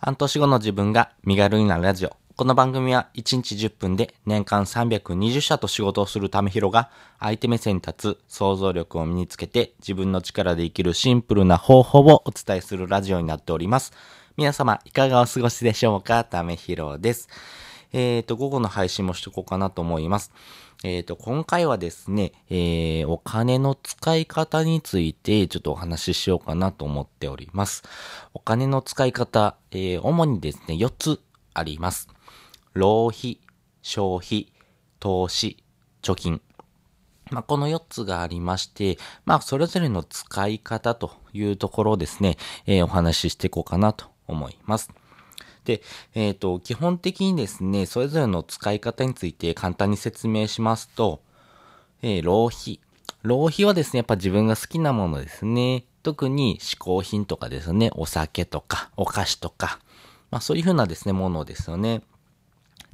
半年後の自分が身軽になるラジオ。この番組は1日10分で年間320社と仕事をするためひろが相手目線に立つ想像力を身につけて自分の力で生きるシンプルな方法をお伝えするラジオになっております。皆様いかがお過ごしでしょうか？ためひろです。えっ、と、午後の配信もしていこうかなと思います。えっ、と、今回はですね、えー、お金の使い方についてちょっとお話ししようかなと思っております。お金の使い方、えー、主にですね、4つあります。浪費、消費、投資、貯金。まあ、この4つがありまして、まあ、それぞれの使い方というところをですね、えーお話ししていこうかなと思います。で、えっ、と、基本的にですね、それぞれの使い方について簡単に説明しますと、えー浪費。浪費はですね、やっぱ自分が好きなものですね。特に嗜好品とかですね、お酒とか、お菓子とか、まあそういうふうなですね、ものですよね。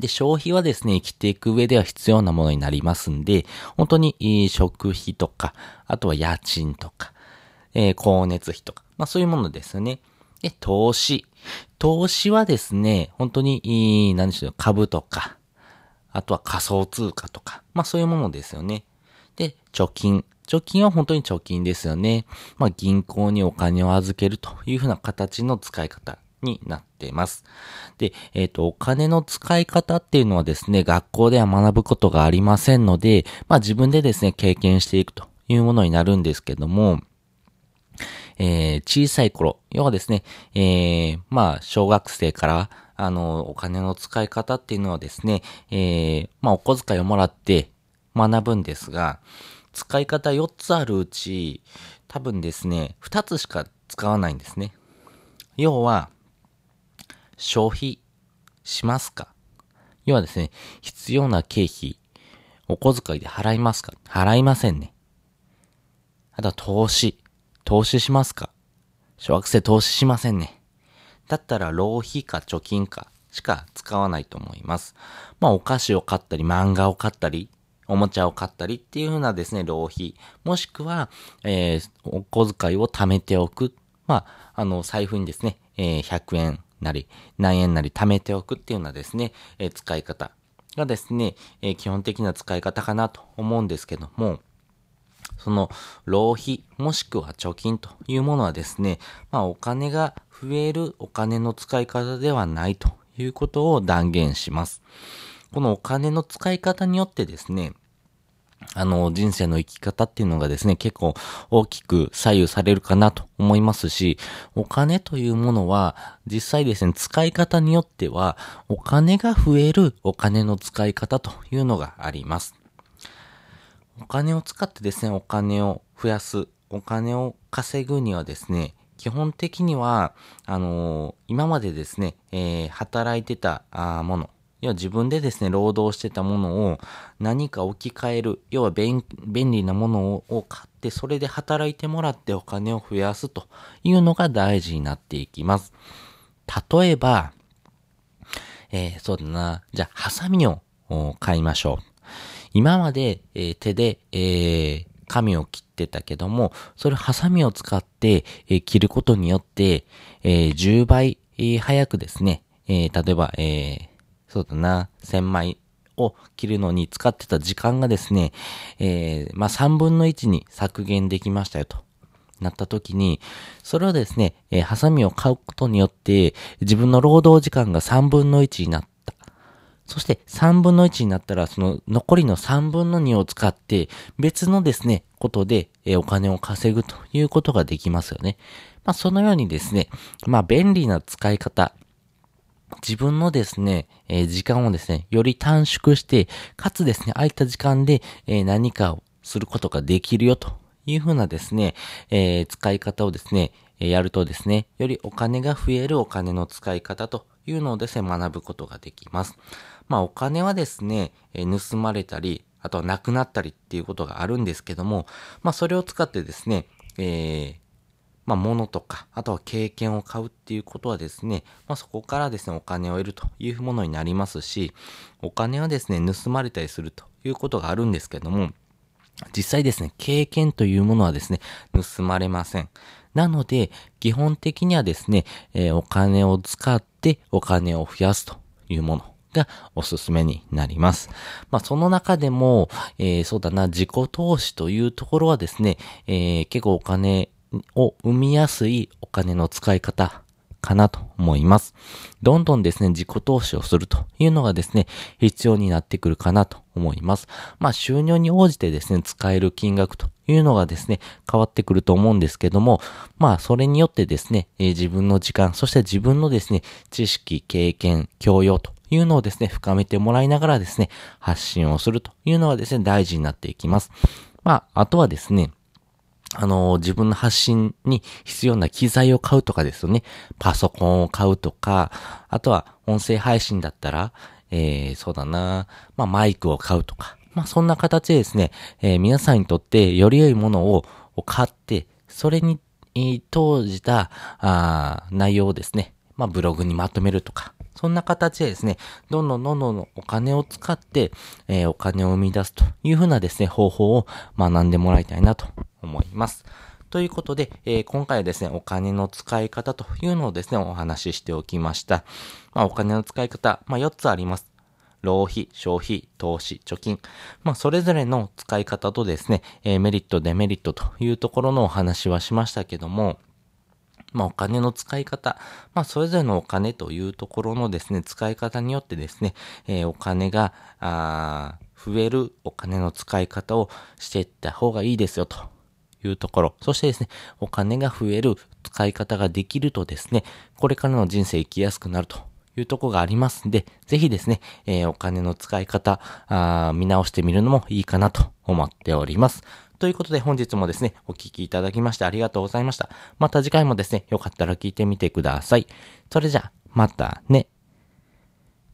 で、消費はですね、生きていく上では必要なものになりますんで、本当に、食費とか、あとは家賃とか、えー光熱費とか、まあそういうものですよね。で、投資。投資はですね、本当に、何でしょう、株とか、あとは仮想通貨とか、まあそういうものですよね。で、貯金。貯金は本当に貯金ですよね。まあ銀行にお金を預けるというふうな形の使い方になっています。で、えっ、と、お金の使い方っていうのはですね、学校では学ぶことがありませんので、まあ自分でですね、経験していくというものになるんですけども、えー小さい頃、要はですね、えーまあ、小学生から、あの、お金の使い方っていうのはですね、えーまあ、お小遣いをもらって学ぶんですが、使い方4つあるうち、多分ですね、2つしか使わないんですね。要は、消費しますか？要はですね、必要な経費、お小遣いで払いますか？払いませんね。あとは投資。投資しますか？小学生投資しませんね。だったら浪費か貯金かしか使わないと思います。まあお菓子を買ったり漫画を買ったりおもちゃを買ったりっていう風なですね、浪費。もしくは、えーお小遣いを貯めておく。まあ、あの、財布にですね、えー100円なり、何円なり貯めておくっていうようなですね、えー使い方がですね、え基本的な使い方かなと思うんですけども、その浪費もしくは貯金というものはですね、まあお金が増えるお金の使い方ではないということを断言します。このお金の使い方によってですね、あの、人生の生き方っていうのがですね、結構大きく左右されるかなと思いますし、お金というものは、実際ですね、使い方によっては、お金が増えるお金の使い方というのがあります。お金を使ってですね、お金を増やす、お金を稼ぐにはですね、基本的には、あのー今までですね、えー働いてたもの、要は自分でですね、労働してたものを何か置き換える、要は便利なものを買って、それで働いてもらってお金を増やすというのが大事になっていきます。例えば、えーそうだな。じゃあ、ハサミを買いましょう。今まで、えー手で、えー髪を切ってたけども、それハサミを使って、えー切ることによって、え10倍、え早くですね、え例えば、えそうだな、1000枚を切るのに使ってた時間がですね、えまあ、3分の1に削減できましたよと。なった時に、それをですね、えーハサミを買うことによって、自分の労働時間が3分の1になった。そして3分の1になったら、その残りの3分の2を使って、別のですね、ことで、お金を稼ぐということができますよね。まあ、そのようにですね、まあ、便利な使い方、自分のですね、えー時間をですね、より短縮して、かつですね、空いた時間で、えー何かをすることができるよというふうなですね、えー使い方をですね、えやるとですね、よりお金が増えるお金の使い方というのをですね、学ぶことができます。まあお金はですね、えー盗まれたり、あとはなくなったりっていうことがあるんですけども、まあそれを使ってですね、えーまあ、物とか、あとは経験を買うっていうことはですね、まあ、そこからですね、お金を得るというものになりますし、お金はですね、盗まれたりするということがあるんですけども、実際ですね、経験というものはですね、盗まれません。なので、基本的にはですね、えー、お金を使ってお金を増やすというものがおすすめになります。まあ、その中でも、えー、そうだな、自己投資というところはですね、えー、結構お金を生みやすいお金の使い方かなと思います。どんどんですね、自己投資をするというのがですね、必要になってくるかなと思います。まあ収入に応じてですね、使える金額というのがですね、変わってくると思うんですけども、まあそれによってですね、え、自分の時間、そして自分のですね、知識、経験、教養というのをですね、深めてもらいながらですね、発信をするというのがですね、大事になっていきます。まあ、あとはですね、あの、自分の発信に必要な機材を買うとかですよね。パソコンを買うとか、あとは音声配信だったら、えー、そうだな、まあ、マイクを買うとか。まあ、そんな形でですね、えー、皆さんにとってより良いものを買って、それに、えー、当じた、あ内容をですね、まあ、ブログにまとめるとか。そんな形でですね、どんどんどんどんお金を使って、えー、お金を生み出すというふうなですね、方法を学んでもらいたいなと思います。ということで、えー、今回はですね、お金の使い方というのをですね、お話ししておきました。まあ、お金の使い方、まあ、4つあります。浪費、消費、投資、貯金。まあ、それぞれの使い方とですね、えー、メリット、デメリットというところのお話はしましたけども、まあ、お金の使い方、まあ、それぞれのお金というところのですね、使い方によってですね、えー、お金が、あ増えるお金の使い方をしていった方がいいですよというところ。そしてですね、お金が増える使い方ができるとですね、これからの人生生きやすくなるというとこがありますんで、ぜひですね、えー、お金の使い方あ、見直してみるのもいいかなと思っております。ということで本日もですね、お聴きいただきましてありがとうございました。また次回もですね、よかったら聞いてみてください。それじゃ、またね。